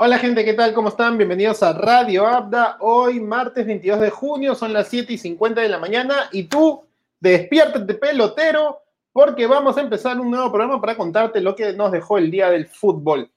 Hola gente, ¿qué tal? ¿Cómo están? Bienvenidos a Radio Abda. Hoy, martes 22 de junio, son las 7 y 50 de la mañana y tú, despiértate pelotero, porque vamos a empezar un nuevo programa para contarte lo que nos dejó el día del fútbol.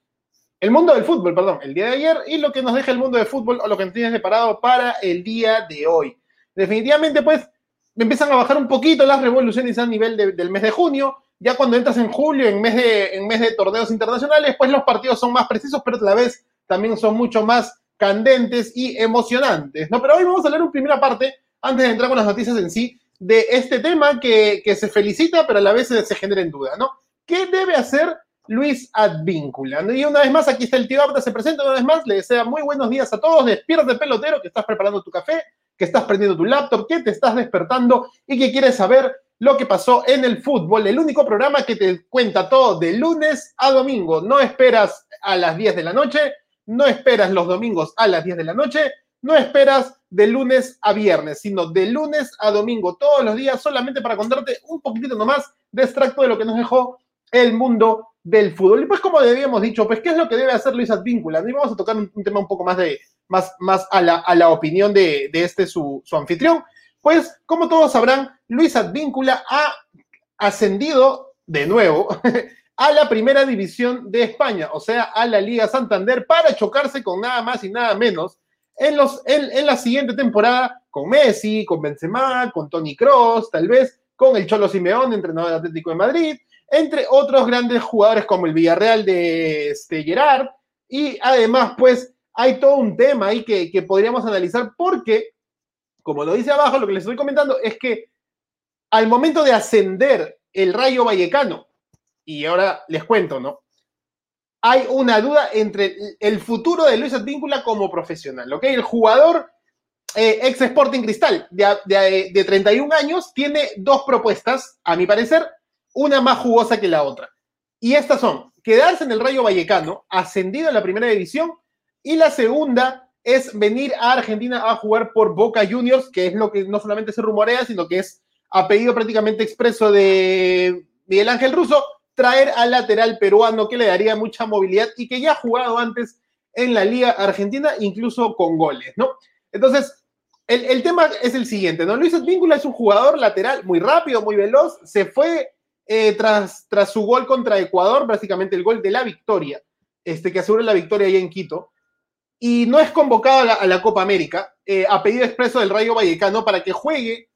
El mundo del fútbol, perdón, el día de ayer y lo que nos deja el mundo del fútbol o lo que tienes preparado para el día de hoy. Definitivamente, pues, empiezan a bajar un poquito las revoluciones a nivel del mes de junio. Ya cuando entras en julio, en mes, de, en mes de torneos internacionales, pues los partidos son más precisos, pero a la vez también son mucho más candentes y emocionantes, ¿no? Pero hoy vamos a leer una primera parte, antes de entrar con las noticias en sí, de este tema que, se felicita, pero a la vez se, genera en duda, ¿no? ¿Qué debe hacer Luis Advíncula? Y una vez más, aquí está el tío Abda, se presenta una vez más, le desea muy buenos días a todos, despierta pelotero, que estás preparando tu café, que estás prendiendo tu laptop, que te estás despertando y que quieres saber lo que pasó en el fútbol, el único programa que te cuenta todo de lunes a domingo. No esperas a las 10 de la noche, no esperas los domingos a las 10 de la noche, no esperas de lunes a viernes, sino de lunes a domingo, todos los días, solamente para contarte un poquitito nomás de extracto de lo que nos dejó el mundo del fútbol. Y pues como habíamos dicho, pues ¿qué es lo que debe hacer Luis Advíncula? Y vamos a tocar un, tema un poco más de más, más a, la, a la opinión de, de este su, su, anfitrión. Pues como todos sabrán, Luis Advíncula ha ascendido de nuevo a la primera división de España, o sea, a la Liga Santander, para chocarse con nada más y nada menos en, los, en, la siguiente temporada con Messi, con Benzema, con Tony Cross, tal vez con el Cholo Simeón, entrenador del Atlético de Madrid, entre otros grandes jugadores como el Villarreal de este, Gerard, y además, pues, hay todo un tema ahí que, que podríamos analizar porque, como lo dice abajo, lo que les estoy comentando es que al momento de ascender el Rayo Vallecano y ahora les cuento, ¿no? Hay una duda entre el futuro de Luis Advíncula como profesional, ¿ok? El jugador eh, ex Sporting Cristal de, de 31 años tiene dos propuestas, a mi parecer, una más jugosa que la otra. Y estas son, quedarse en el Rayo Vallecano, ascendido a la primera división, y la segunda es venir a Argentina a jugar por Boca Juniors, que es lo que no solamente se rumorea, sino que es a pedido prácticamente expreso de Miguel Ángel Russo, traer al lateral peruano que le daría mucha movilidad y que ya ha jugado antes en la Liga Argentina, incluso con goles, ¿no? Entonces, el, tema es el siguiente, ¿no? Luis Advíncula es un jugador lateral muy rápido, muy veloz, se fue eh, tras, tras su gol contra Ecuador, básicamente el gol de la victoria, este, que asegura la victoria ahí en Quito, y no es convocado a la, Copa América, eh, a pedido expreso del Rayo Vallecano para que juegue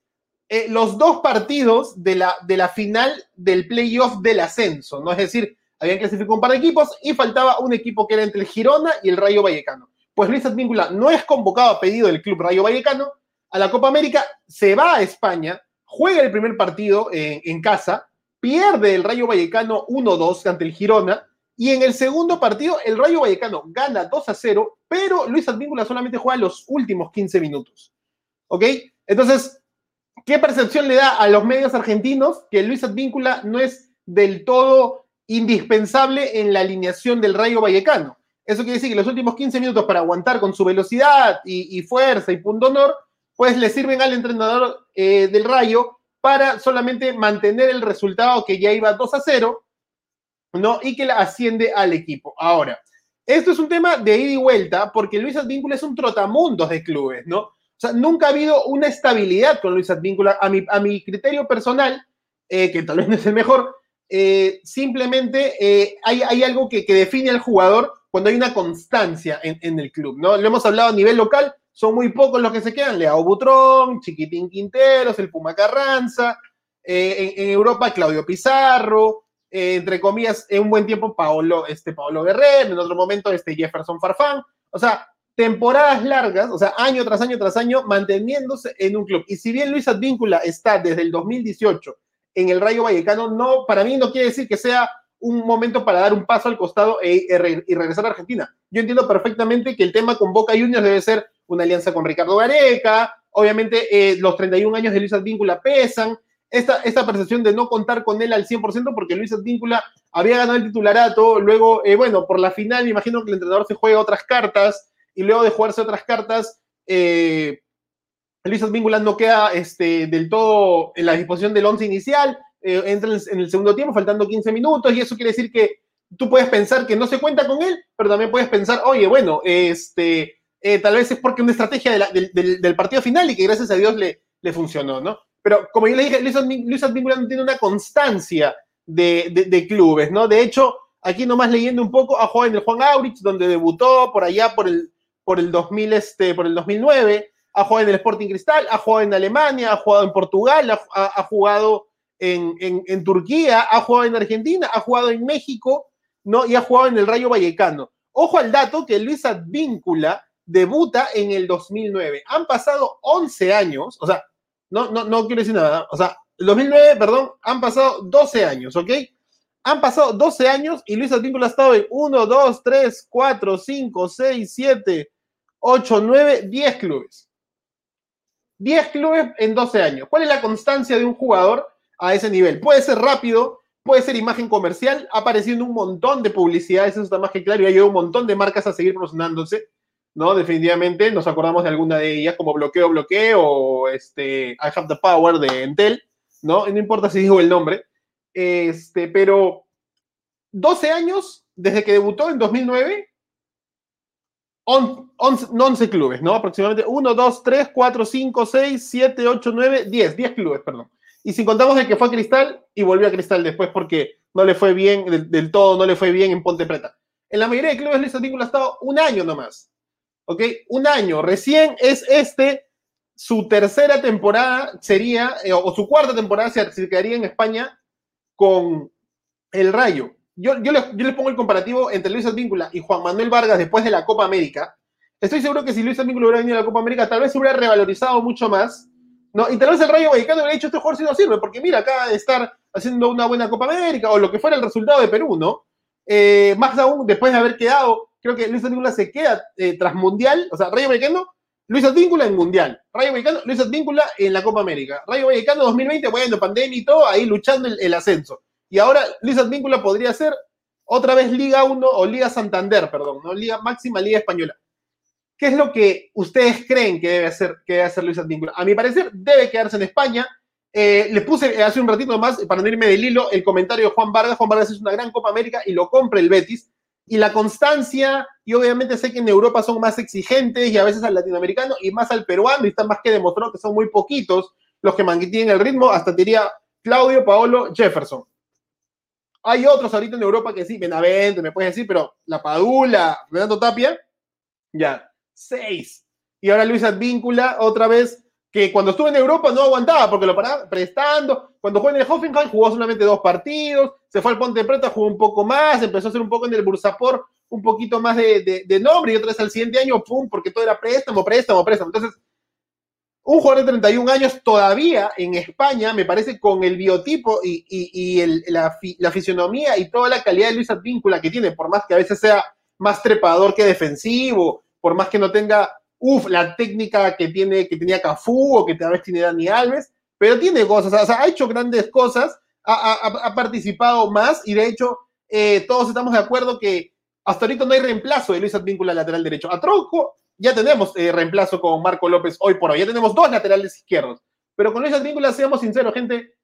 eh, los dos partidos de la, de la final del playoff del ascenso, ¿no? Es decir, habían clasificado un par de equipos y faltaba un equipo que era entre el Girona y el Rayo Vallecano. Pues Luis Advíncula no es convocado a pedido del club Rayo Vallecano a la Copa América, se va a España, juega el primer partido en, en casa, pierde el Rayo Vallecano 1-2 ante el Girona, y en el segundo partido el Rayo Vallecano gana 2 0, pero Luis Advíncula solamente juega los últimos 15 minutos. ¿Ok? Entonces, ¿Qué percepción le da a los medios argentinos que Luis Advíncula no es del todo indispensable en la alineación del Rayo Vallecano? Eso quiere decir que los últimos 15 minutos para aguantar con su velocidad y, fuerza y punto honor, pues le sirven al entrenador eh, del Rayo para solamente mantener el resultado que ya iba 2 a 0, ¿no? Y que la asciende al equipo. Ahora, esto es un tema de ida y vuelta porque Luis Advíncula es un trotamundos de clubes, ¿no? O sea, nunca ha habido una estabilidad con Luis Advíncula. A mi, a mi criterio personal, eh, que tal vez no es el mejor, eh, simplemente eh, hay, hay, algo que, define al jugador cuando hay una constancia en, en, el club, ¿no? Lo hemos hablado a nivel local, son muy pocos los que se quedan, Leao Butrón, Chiquitín Quinteros, el Puma Carranza, en, en, Europa Claudio Pizarro, entre comillas, en un buen tiempo Paolo, este, Paolo Guerrero, en otro momento este Jefferson Farfán, o sea, temporadas largas, o sea, año tras año tras año, manteniéndose en un club. Y si bien Luis Advíncula está desde el 2018 en el Rayo Vallecano, no, para mí no quiere decir que sea un momento para dar un paso al costado e, e y regresar a Argentina. Yo entiendo perfectamente que el tema con Boca Juniors debe ser una alianza con Ricardo Gareca, obviamente eh, los 31 años de Luis Advíncula pesan, esta, esta percepción de no contar con él al 100% porque Luis Advíncula había ganado el titularato, luego, eh, bueno, por la final me imagino que el entrenador se juega otras cartas, y luego de jugarse otras cartas, eh, Luis Advíncula no queda este, del todo en la disposición del once inicial, eh, entra en el segundo tiempo, faltando 15 minutos, y eso quiere decir que tú puedes pensar que no se cuenta con él, pero también puedes pensar, oye, bueno, este, eh, tal vez es porque una estrategia del, partido final y que gracias a Dios le, le funcionó, ¿no? Pero como yo le dije, Luis, Advíncula no tiene una constancia de, clubes, ¿no? De hecho, aquí nomás leyendo un poco, ha jugado en el Juan Aurich, donde debutó por allá por el, por el, 2000, este, por el 2009, ha jugado en el Sporting Cristal, ha jugado en Alemania, ha jugado en Portugal, ha, jugado en, en, Turquía, ha jugado en Argentina, ha jugado en México, ¿no? Y ha jugado en el Rayo Vallecano. Ojo al dato que Luis Advíncula debuta en el 2009. Han pasado 11 años, o sea, no, no, no quiero decir nada, o sea, el 2009, perdón, han pasado 12 años, ¿ok? Han pasado 12 años y Luis Advíncula ha estado en 1, 2, 3, 4, 5, 6, 7, 8, 9, 10 clubes. 10 clubes en 12 años. ¿Cuál es la constancia de un jugador a ese nivel? Puede ser rápido, puede ser imagen comercial, ha aparecido un montón de publicidades, eso está más que claro, y ha llegado un montón de marcas a seguir promocionándose, ¿no? Definitivamente nos acordamos de alguna de ellas, como Bloqueo, Bloqueo, o este, I Have the Power de Entel, ¿no? No importa si digo el nombre, este, pero 12 años desde que debutó en 2009, 11, clubes, ¿no? Aproximadamente 1, 2, 3, 4, 5, 6, 7, 8, 9, 10, 10 clubes, perdón. Y si contamos de que fue a Cristal y volvió a Cristal después porque no le fue bien, del, todo no le fue bien en Ponte Preta. En la mayoría de clubes Luis Advíncula ha estado un año nomás. ¿Ok? Un año. Recién es este su tercera temporada sería, eh, o su cuarta temporada se, quedaría en España con el Rayo. Yo, yo, les, pongo el comparativo entre Luis Advíncula y Juan Manuel Vargas después de la Copa América. Estoy seguro que si Luis Advíncula hubiera venido a la Copa América, tal vez se hubiera revalorizado mucho más. ¿no? Y tal vez el Rayo Vallecano hubiera dicho, este jugador si no sirve, porque mira, acaba de estar haciendo una buena Copa América, o lo que fuera el resultado de Perú, ¿no? Eh, más aún, después de haber quedado, creo que Luis Advíncula se queda eh, tras Mundial, o sea, Rayo Vallecano Luis Advíncula en Mundial. Rayo Vallecano, Luis Advíncula en la Copa América. Rayo Vallecano 2020, bueno, pandemia y todo, ahí luchando el, ascenso. Y ahora Luis Advíncula podría ser otra vez Liga 1 o Liga Santander, perdón, ¿no? Liga Máxima Liga Española. ¿Qué es lo que ustedes creen que debe hacer, que debe hacer Luis Advíncula? A mi parecer, debe quedarse en España. Eh, le puse hace un ratito más, para no irme del hilo, el comentario de Juan Vargas. Juan Vargas es una gran Copa América y lo compra el Betis y la constancia, y obviamente sé que en Europa son más exigentes y a veces al latinoamericano y más al peruano, y está más que demostrado que son muy poquitos los que mantienen el ritmo, hasta diría Claudio Paolo Jefferson. Hay otros ahorita en Europa que sí, Benavente, me puedes decir, pero la Padula, Renato Tapia, ya, seis. Y ahora Luis Advíncula, otra vez, que cuando estuvo en Europa no aguantaba porque lo paraba prestando. Cuando jugó en el Hoffenheim jugó solamente dos partidos, se fue al Ponte Preta, jugó un poco más, empezó a hacer un poco en el Bursapor un poquito más de, de, nombre y otra vez al siguiente año, pum, porque todo era préstamo, préstamo, préstamo. Entonces, un jugador de 31 años todavía en España, me parece, con el biotipo y, la, fisionomía y toda la calidad de Luis Advíncula que tiene, por más que a veces sea más trepador que defensivo, por más que no tenga Uf, la técnica que, tiene, que tenía Cafú o que tal vez tiene Dani Alves, pero tiene cosas, o sea, ha hecho grandes cosas, ha, participado más y de hecho eh, todos estamos de acuerdo que hasta ahorita no hay reemplazo de Luis Advíncula lateral derecho. A Tronco ya tenemos eh, reemplazo con Marco López hoy por hoy, ya tenemos dos laterales izquierdos, pero con Luis Advíncula, seamos sinceros, gente,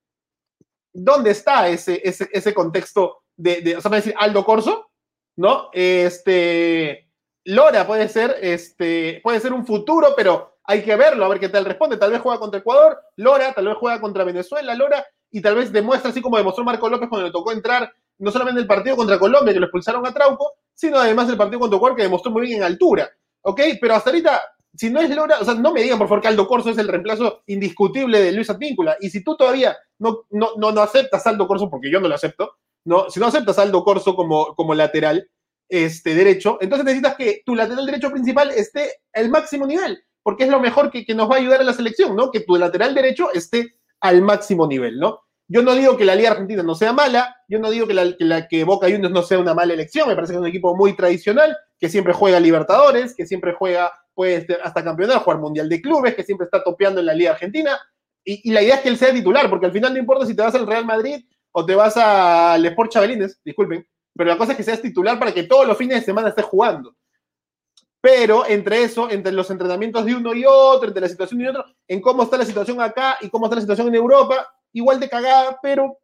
¿dónde está ese, ese, ese contexto de, de, o sea, decir Aldo Corso? ¿No? Este Lora puede ser, este, puede ser un futuro, pero hay que verlo, a ver qué tal responde. Tal vez juega contra Ecuador, Lora, tal vez juega contra Venezuela, Lora, y tal vez demuestra, así como demostró Marco López cuando le tocó entrar, no solamente el partido contra Colombia, que lo expulsaron a Trauco, sino además el partido contra Ecuador, que demostró muy bien en altura. ¿Ok? Pero hasta ahorita, si no es Lora, o sea, no me digan por favor que Aldo Corso es el reemplazo indiscutible de Luis Advíncula. Y si tú todavía no, no, no, aceptas a Aldo Corso, porque yo no lo acepto, no, si no aceptas Aldo Corso como, como lateral, este, derecho, entonces necesitas que tu lateral derecho principal esté al máximo nivel, porque es lo mejor que, nos va a ayudar a la selección, ¿no? Que tu lateral derecho esté al máximo nivel, ¿no? Yo no digo que la Liga Argentina no sea mala, yo no digo que la, que, Boca Juniors no sea una mala elección, me parece que es un equipo muy tradicional, que siempre juega Libertadores, que siempre juega, pues, hasta campeonato, jugar Mundial de Clubes, que siempre está topeando en la Liga Argentina, y, y, la idea es que él sea titular, porque al final no importa si te vas al Real Madrid o te vas al Sport Chabelines, disculpen, pero la cosa es que seas titular para que todos los fines de semana estés jugando. Pero entre eso, entre los entrenamientos de uno y otro, entre la situación de otro, en cómo está la situación acá y cómo está la situación en Europa, igual de cagada, pero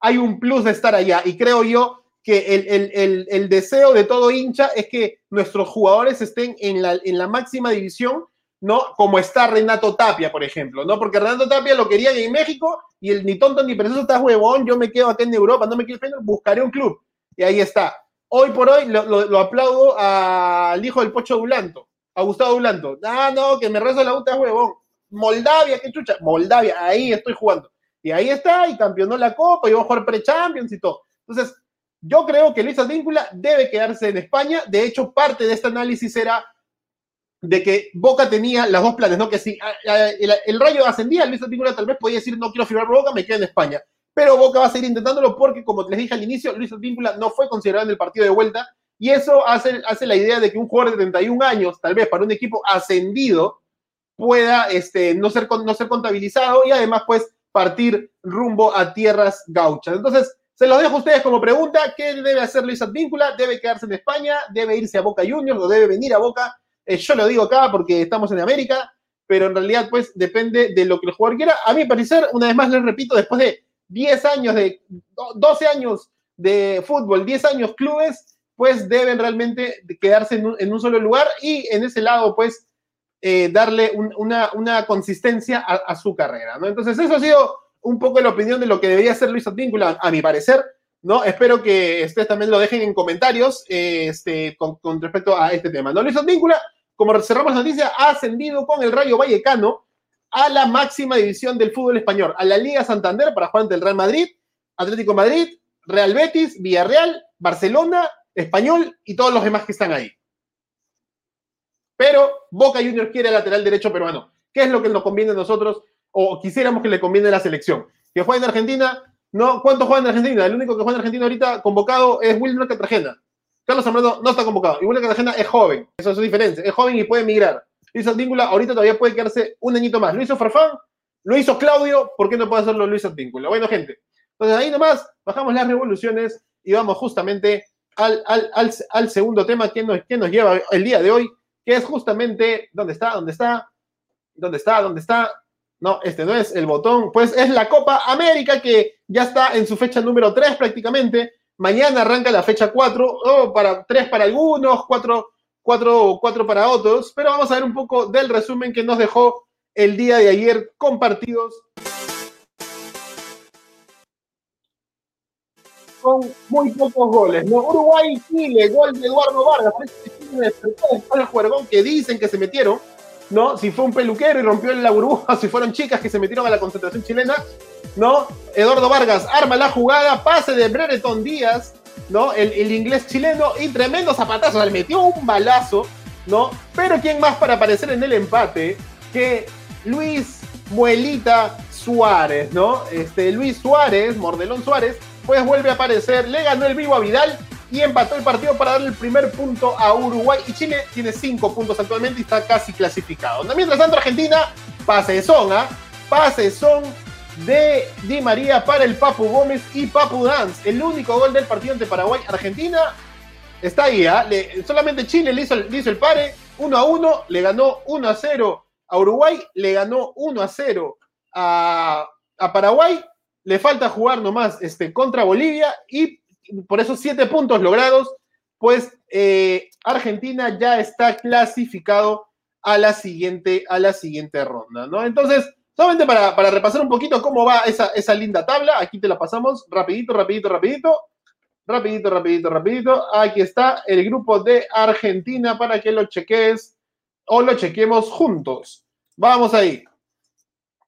hay un plus de estar allá. Y creo yo que el, deseo de todo hincha es que nuestros jugadores estén en la, en la máxima división, ¿no? Como está Renato Tapia, por ejemplo, ¿no? Porque Renato Tapia lo querían en México y el ni tonto ni perezoso está huevón, yo me quedo acá en Europa, no me quiero buscaré un club. Y ahí está. Hoy por hoy lo, aplaudo al hijo del Pocho Dulanto, a Gustavo Dulanto. Ah, no, que me rezo la puta huevón. Moldavia, qué chucha. Moldavia, ahí estoy jugando. Y ahí está, y campeonó la Copa, y va a jugar pre-champions y todo. Entonces, yo creo que Luis Advíncula debe quedarse en España. De hecho, parte de este análisis era de que Boca tenía las dos planes, ¿no? Que si el, Rayo ascendía, Luis Advíncula tal vez podía decir no quiero firmar Boca, me quedo en España. Pero Boca va a seguir intentándolo porque, como les dije al inicio, Luis Advíncula no fue considerado en el partido de vuelta y eso hace, hace la idea de que un jugador de 31 años, tal vez para un equipo ascendido, pueda este, no, ser, no ser contabilizado y además pues partir rumbo a tierras gauchas. Entonces, se los dejo a ustedes como pregunta. ¿Qué debe hacer Luis Advíncula? ¿Debe quedarse en España? ¿Debe irse a Boca Juniors o debe venir a Boca? Eh, yo lo digo acá porque estamos en América, pero en realidad pues depende de lo que el jugador quiera. A mi parecer, una vez más les repito, después de 10 años de 12 años de fútbol, 10 años clubes, pues deben realmente quedarse en un, solo lugar y en ese lado pues eh, darle una, consistencia a, su carrera. Entonces eso ha sido un poco la opinión de lo que debería hacer Luis Advíncula, a mi parecer, ¿no? Espero que ustedes también lo dejen en comentarios este, con, respecto a este tema, ¿no? Luis Advíncula, como cerramos la noticia, ha ascendido con el Rayo Vallecano a la máxima división del fútbol español, a la Liga Santander para jugar ante el Real Madrid, Atlético Madrid, Real Betis, Villarreal, Barcelona, Español y todos los demás que están ahí. Pero Boca Juniors quiere lateral derecho peruano. ¿Qué es lo que nos conviene a nosotros? O quisiéramos que le conviene la selección. Que juegue en Argentina, no, ¿cuántos juegan en Argentina? El único que juega en Argentina ahorita convocado es Wilmer Cartagena. Carlos Zambrano no está convocado. Y Wilmer Cartagena es joven. Eso es su diferencia. Es joven y puede emigrar. Luis Advíncula ahorita todavía puede quedarse un añito más. Lo hizo Farfán, lo hizo Claudio, ¿por qué no puede hacerlo Luis Advíncula? Bueno, gente. Entonces ahí nomás bajamos las revoluciones y vamos justamente al, al, segundo tema que nos, que nos lleva el día de hoy, que es justamente, ¿dónde está? ¿Dónde está? ¿Dónde está? ¿Dónde está? No, este no es el botón. Pues es la Copa América que ya está en su fecha número 3 prácticamente. Mañana arranca la fecha 4, o para 3 para algunos, 4, 4, 4 para otros. Pero vamos a ver un poco del resumen que nos dejó el día de ayer con partidos con muy pocos goles. ¿no? Uruguay, Chile, gol de Eduardo Vargas. Después del juego que dicen que se metieron ¿no? Si fue un peluquero y rompió la burbuja, si fueron chicas que se metieron a la concentración chilena, ¿no? Eduardo Vargas arma la jugada, pase de Brereton Díaz, ¿no? El, inglés chileno y tremendo zapatazo, le metió un balazo, ¿no? Pero ¿quién más para aparecer en el empate que Luis Muelita Suárez, ¿no? Este, Luis Suárez, Mordelón Suárez, pues vuelve a aparecer, le ganó el vivo a Vidal y empató el partido para darle el primer punto a Uruguay. Y Chile tiene cinco puntos actualmente y está casi clasificado. Mientras tanto, Argentina, pase son, ¿ah? Pase son de Di María para el Papu Gómez y Papu Dance. El único gol del partido ante Paraguay. Argentina está ahí, ¿ah? solamente Chile le hizo, hizo el pare 1 a 1, le ganó 1 a 0 a Uruguay, le ganó 1 a 0 a, a Paraguay. Le falta jugar nomás este, contra Bolivia y por esos siete puntos logrados, pues eh, Argentina ya está clasificado a la siguiente, a la siguiente ronda, ¿no? Entonces, solamente para, repasar un poquito cómo va esa, esa linda tabla, aquí te la pasamos rapidito, rapidito, rapidito, rapidito, rapidito, rapidito. Aquí está el grupo de Argentina para que lo cheques o lo chequemos juntos. Vamos ahí.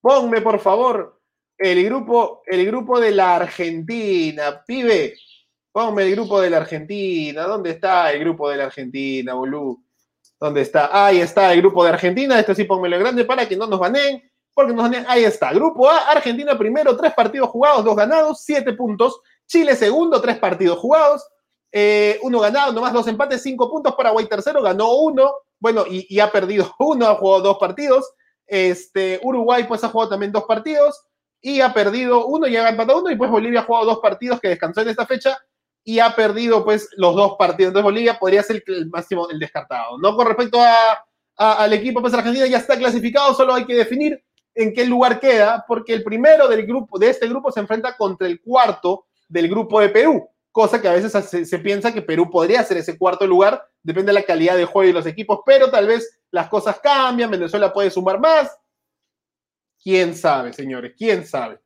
Ponme, por favor, el grupo, el grupo de la Argentina, pibe. Ponme el grupo de la Argentina. ¿Dónde está el grupo de la Argentina, bolú? ¿Dónde está? Ahí está el grupo de Argentina. Este sí pónmelo grande para que no nos baneen. Porque nos baneen. Ahí está. Grupo A, Argentina primero, tres partidos jugados, dos ganados, siete puntos. Chile segundo, tres partidos jugados, eh, uno ganado, nomás dos empates, cinco puntos. Paraguay tercero, ganó uno. Bueno, y, ha perdido uno, ha jugado dos partidos. Este, Uruguay pues ha jugado también dos partidos y ha perdido uno y ha empatado uno. Y pues Bolivia ha jugado dos partidos que descansó en esta fecha y ha perdido pues los dos partidos. Entonces Bolivia podría ser el, máximo, el descartado. No con respecto a, al equipo pues Argentina ya está clasificado, solo hay que definir en qué lugar queda, porque el primero del grupo, de este grupo se enfrenta contra el cuarto del grupo de Perú. cosa que a veces se, se, piensa que Perú podría ser ese cuarto lugar, depende de la calidad de juego y los equipos, pero tal vez las cosas cambian, Venezuela puede sumar más. ¿Quién sabe, señores? ¿Quién sabe?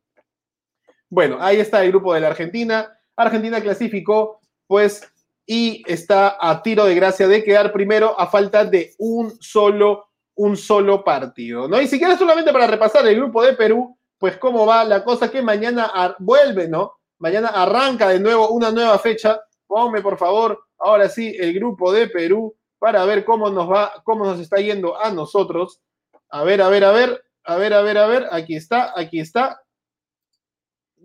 Bueno, ahí está el grupo de la Argentina. Argentina clasificó, pues, y está a tiro de gracia de quedar primero a falta de un solo, un solo partido, ¿no? Y si quieres solamente para repasar el grupo de Perú, pues cómo va la cosa que mañana vuelve, ¿no? Mañana arranca de nuevo una nueva fecha. Ponme, por favor, ahora sí, el grupo de Perú para ver cómo nos va, cómo nos está yendo a nosotros. A ver, a ver, a ver, a ver, a ver, a ver. Aquí está, aquí está.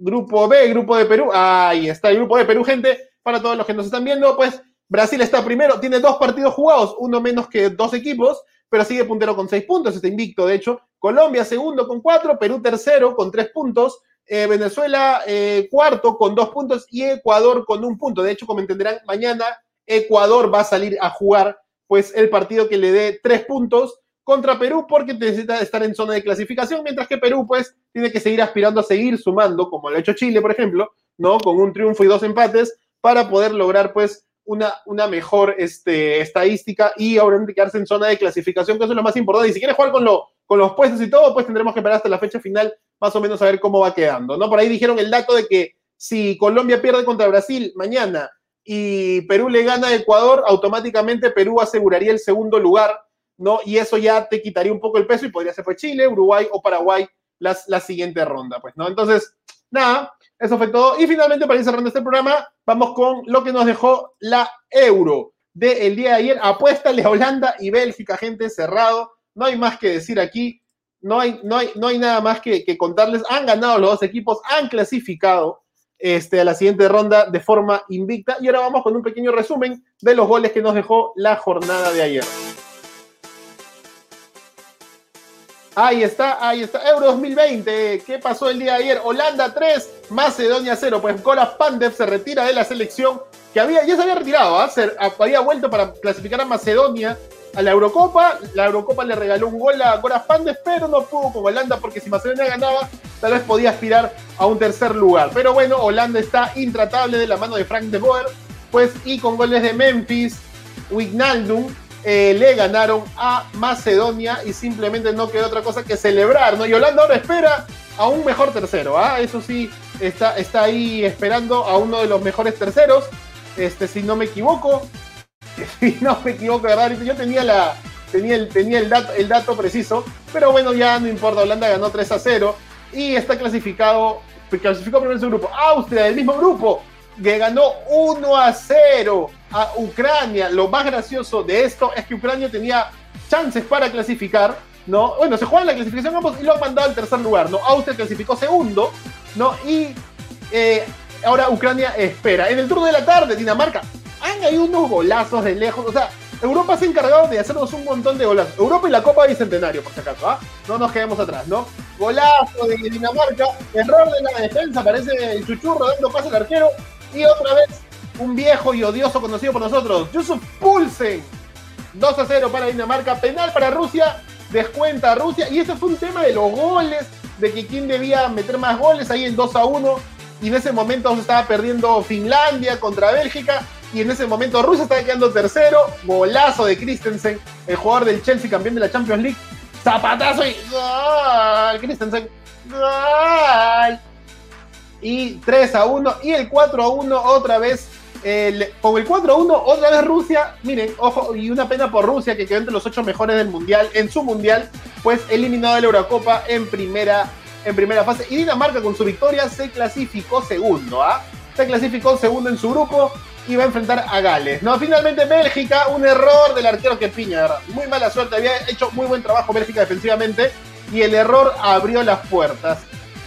Grupo B, grupo de Perú. Ahí está el grupo de Perú, gente. Para todos los que nos están viendo, pues Brasil está primero, tiene dos partidos jugados, uno menos que dos equipos, pero sigue puntero con seis puntos, está invicto, de hecho. Colombia segundo con cuatro, Perú tercero con tres puntos, eh, Venezuela eh, cuarto con dos puntos y Ecuador con un punto. De hecho, como entenderán, mañana Ecuador va a salir a jugar pues el partido que le dé tres puntos contra Perú porque necesita estar en zona de clasificación, mientras que Perú pues tiene que seguir aspirando a seguir sumando, como lo ha hecho Chile, por ejemplo, ¿no? Con un triunfo y dos empates para poder lograr pues una, una mejor este, estadística y obviamente quedarse en zona de clasificación, que eso es lo más importante. Y si quiere jugar con, lo, con los puestos y todo, pues tendremos que esperar hasta la fecha final más o menos a ver cómo va quedando, ¿no? Por ahí dijeron el dato de que si Colombia pierde contra Brasil mañana y Perú le gana a Ecuador, automáticamente Perú aseguraría el segundo lugar ¿no? Y eso ya te quitaría un poco el peso y podría ser fue Chile, Uruguay o Paraguay las, la siguiente ronda, pues, ¿no? Entonces, nada, eso fue todo. Y finalmente, para ir cerrando este programa, vamos con lo que nos dejó la Euro del día de ayer. Apuéstale a Holanda y Bélgica, gente, cerrado. No hay más que decir aquí. No hay, no hay, no hay nada más que, que contarles. Han ganado los dos equipos, han clasificado este, a la siguiente ronda de forma invicta. Y ahora vamos con un pequeño resumen de los goles que nos dejó la jornada de ayer. Ahí está, ahí está. Euro 2020. ¿Qué pasó el día de ayer? Holanda 3, Macedonia 0. Pues Goras Pandev se retira de la selección que había, ya se había retirado, ¿ah? había vuelto para clasificar a Macedonia a la Eurocopa. La Eurocopa le regaló un gol a Goras Pandev, pero no pudo con Holanda porque si Macedonia ganaba, tal vez podía aspirar a un tercer lugar. Pero bueno, Holanda está intratable de la mano de Frank de Boer, pues y con goles de Memphis, Wignaldum eh, le ganaron a Macedonia y simplemente no quedó otra cosa que celebrar, ¿no? Y Holanda ahora espera a un mejor tercero, ¿ah? Eso sí, está, está ahí esperando a uno de los mejores terceros, este, si no me equivoco, si no me equivoco, ¿verdad? Yo tenía, la, tenía, el, tenía el, dato, el dato preciso, pero bueno, ya no importa, Holanda ganó 3 a 0 y está clasificado, clasificó primero en su grupo. Austria, del mismo grupo, que ganó 1 a 0 a Ucrania. Lo más gracioso de esto es que Ucrania tenía chances para clasificar, ¿no? Bueno, se juegan la clasificación ambos y lo han mandado al tercer lugar, ¿no? Austria clasificó segundo, ¿no? Y eh, ahora Ucrania espera. En el turno de la tarde, Dinamarca, hay unos golazos de lejos, o sea, Europa se ha encargado de hacernos un montón de golazos. Europa y la Copa Bicentenario, por si acaso, ¿ah? No nos quedemos atrás, ¿no? Golazo de Dinamarca, error de la defensa, parece el chuchurro dando paso al arquero, y otra vez, un viejo y odioso conocido por nosotros, Yusuf Pulsen. 2 a 0 para Dinamarca, penal para Rusia, descuenta a Rusia. Y ese fue un tema de los goles, de que quién debía meter más goles ahí en 2 a 1. Y en ese momento se estaba perdiendo Finlandia contra Bélgica. Y en ese momento Rusia estaba quedando tercero. Golazo de Christensen, el jugador del Chelsea, campeón de la Champions League. Zapatazo y ¡Gol! Christensen. ¡Gol! Y 3 a 1 y el 4 a 1 otra vez. con el 4 a 1 otra vez Rusia, miren, ojo, y una pena por Rusia que quedó entre los 8 mejores del mundial, en su mundial, pues eliminado de la Eurocopa en primera, en primera fase. Y Dinamarca con su victoria se clasificó segundo, ¿ah? Se clasificó segundo en su grupo y va a enfrentar a Gales. No, finalmente Bélgica, un error del arquero que piña, ¿verdad? Muy mala suerte, había hecho muy buen trabajo Bélgica defensivamente y el error abrió las puertas.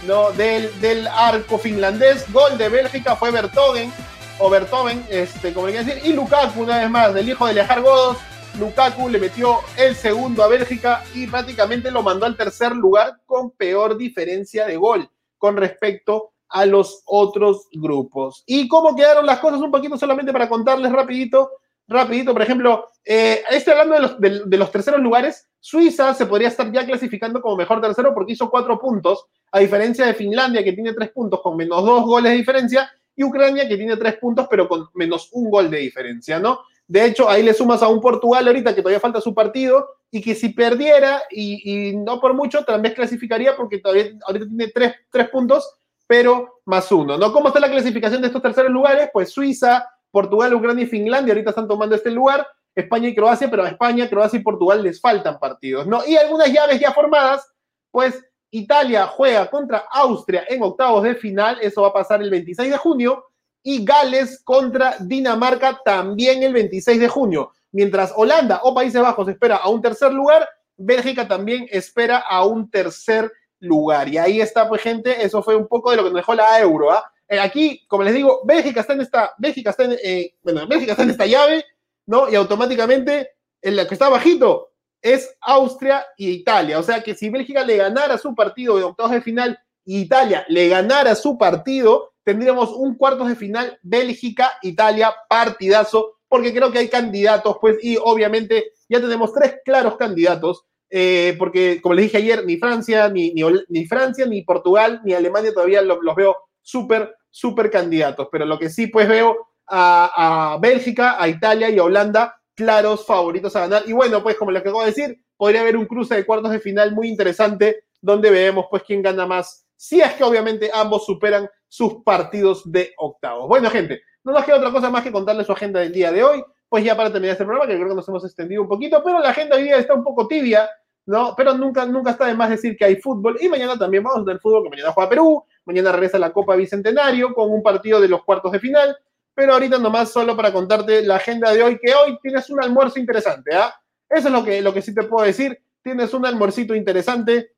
¿No? del, del arco finlandés. Gol de Bélgica fue Bertogen, o Bertoven, este, como le decir, y Lukaku, una vez más, del hijo de Lejar Godos. Lukaku le metió el segundo a Bélgica y prácticamente lo mandó al tercer lugar con peor diferencia de gol con respecto a los otros grupos. ¿Y cómo quedaron las cosas? Un poquito solamente para contarles rapidito rapidito, por ejemplo, eh, estoy hablando de los, de, los, terceros lugares, Suiza se podría estar ya clasificando como mejor tercero porque hizo cuatro puntos, a diferencia de Finlandia que tiene tres puntos con menos dos goles de diferencia, y Ucrania que tiene tres puntos, pero con menos un gol de diferencia, ¿no? De hecho, ahí le sumas a un Portugal ahorita que todavía falta su partido y que si perdiera, y, no por mucho, tal vez clasificaría porque todavía ahorita tiene tres, tres puntos, pero más uno, ¿no? ¿Cómo está la clasificación de estos terceros lugares? Pues Suiza, Portugal, Ucrania y Finlandia ahorita están tomando este lugar, España y Croacia, pero a España, Croacia y Portugal les faltan partidos, ¿no? Y algunas llaves ya formadas, pues Italia juega contra Austria en octavos de final, eso va a pasar el 26 de junio, y Gales contra Dinamarca también el 26 de junio. Mientras Holanda o Países Bajos espera a un tercer lugar, Bélgica también espera a un tercer lugar. Y ahí está, pues, gente, eso fue un poco de lo que nos dejó la euro. ¿ah? Eh, aquí, como les digo, Bélgica está en esta, Bélgica está en, eh, bueno, Bélgica está en esta llave, ¿no? Y automáticamente, en la que está bajito, es Austria y Italia. O sea que si Bélgica le ganara su partido de octavos de final y Italia le ganara su partido, tendríamos un cuartos de final Bélgica-Italia partidazo, porque creo que hay candidatos, pues, y obviamente ya tenemos tres claros candidatos, eh, porque como les dije ayer, ni Francia, ni, ni, Francia, ni Portugal, ni Alemania todavía los, veo súper, súper candidatos, pero lo que sí, pues, veo a, a Bélgica, a Italia y a Holanda claros favoritos a ganar. Y bueno, pues como les acabo de decir, podría haber un cruce de cuartos de final muy interesante donde vemos pues quién gana más, si es que obviamente ambos superan sus partidos de octavos. Bueno, gente, no nos queda otra cosa más que contarles su agenda del día de hoy, pues ya para terminar este programa, que creo que nos hemos extendido un poquito, pero la agenda hoy día está un poco tibia, ¿no? Pero nunca, nunca está de más decir que hay fútbol, y mañana también vamos a tener fútbol, que mañana juega Perú, mañana regresa la Copa Bicentenario con un partido de los cuartos de final, pero ahorita nomás solo para contarte la agenda de hoy, que hoy tienes un almuerzo interesante, ¿ah? Eso es lo que, lo que sí te puedo decir, tienes un almuercito interesante,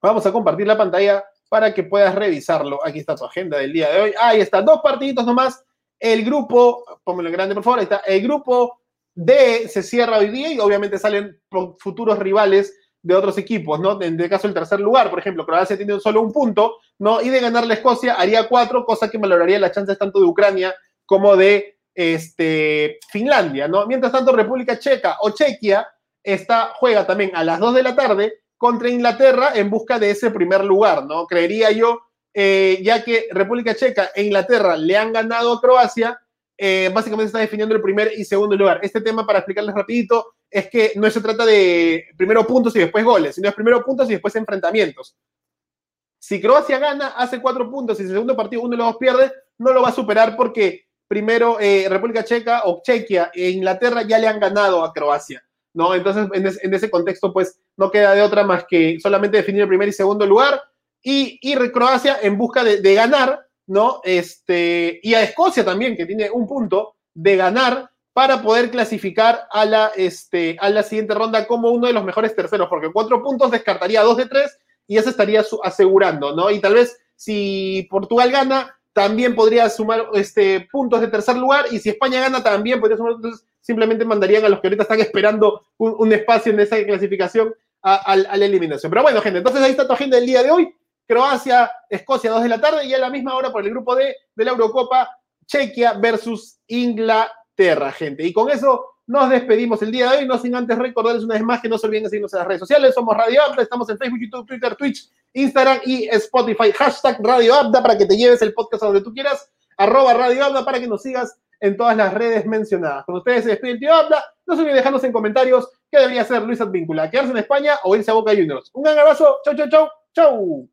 vamos a compartir la pantalla para que puedas revisarlo. Aquí está tu agenda del día de hoy. Ahí está, dos partiditos nomás. El grupo, póngalo en grande por favor, ahí está, el grupo D se cierra hoy día y obviamente salen futuros rivales de otros equipos, ¿no? En el caso del tercer lugar, por ejemplo, Croacia tiene solo un punto, ¿no? Y de ganar la Escocia haría cuatro, cosa que valoraría las chances tanto de Ucrania como de este, Finlandia, ¿no? Mientras tanto, República Checa o Chequia está, juega también a las 2 de la tarde contra Inglaterra en busca de ese primer lugar, ¿no? Creería yo, eh, ya que República Checa e Inglaterra le han ganado a Croacia, eh, básicamente está definiendo el primer y segundo lugar. Este tema, para explicarles rapidito, es que no se trata de primero puntos y después goles, sino es primero puntos y después enfrentamientos. Si Croacia gana, hace cuatro puntos y si el segundo partido uno de los dos pierde, no lo va a superar porque primero eh, República Checa o Chequia e Inglaterra ya le han ganado a Croacia, ¿no? Entonces, en, ese contexto, pues no queda de otra más que solamente definir el primer y segundo lugar y, y Croacia en busca de, ganar, ¿no? Este, y a Escocia también, que tiene un punto de ganar para poder clasificar a la, este, a la siguiente ronda como uno de los mejores terceros, porque cuatro puntos descartaría dos de tres y eso estaría asegurando, ¿no? Y tal vez si Portugal gana, también podría sumar este, puntos de tercer lugar y si España gana también podría sumar, entonces simplemente mandarían a los que ahorita están esperando un, espacio en esa clasificación a, la eliminación. Pero bueno, gente, entonces ahí está tu agenda del día de hoy. Croacia, Escocia, 2 de la tarde y a la misma hora por el grupo D de la Eurocopa, Chequia versus Inglaterra, gente. Y con eso nos despedimos el día de hoy, no sin antes recordarles una vez más que no se olviden de seguirnos en las redes sociales. Somos Radio Abda, estamos en Facebook, YouTube, Twitter, Twitch, Instagram y Spotify. Hashtag Radio Abda para que te lleves el podcast a donde tú quieras. Arroba Radio Abda para que nos sigas en todas las redes mencionadas. Con ustedes se despide el tío Abda. No se olviden dejarnos en comentarios qué debería hacer Luis Advíncula, quedarse en España o irse a Boca Juniors. Un gran abrazo. Chau, chau, chau. Chau.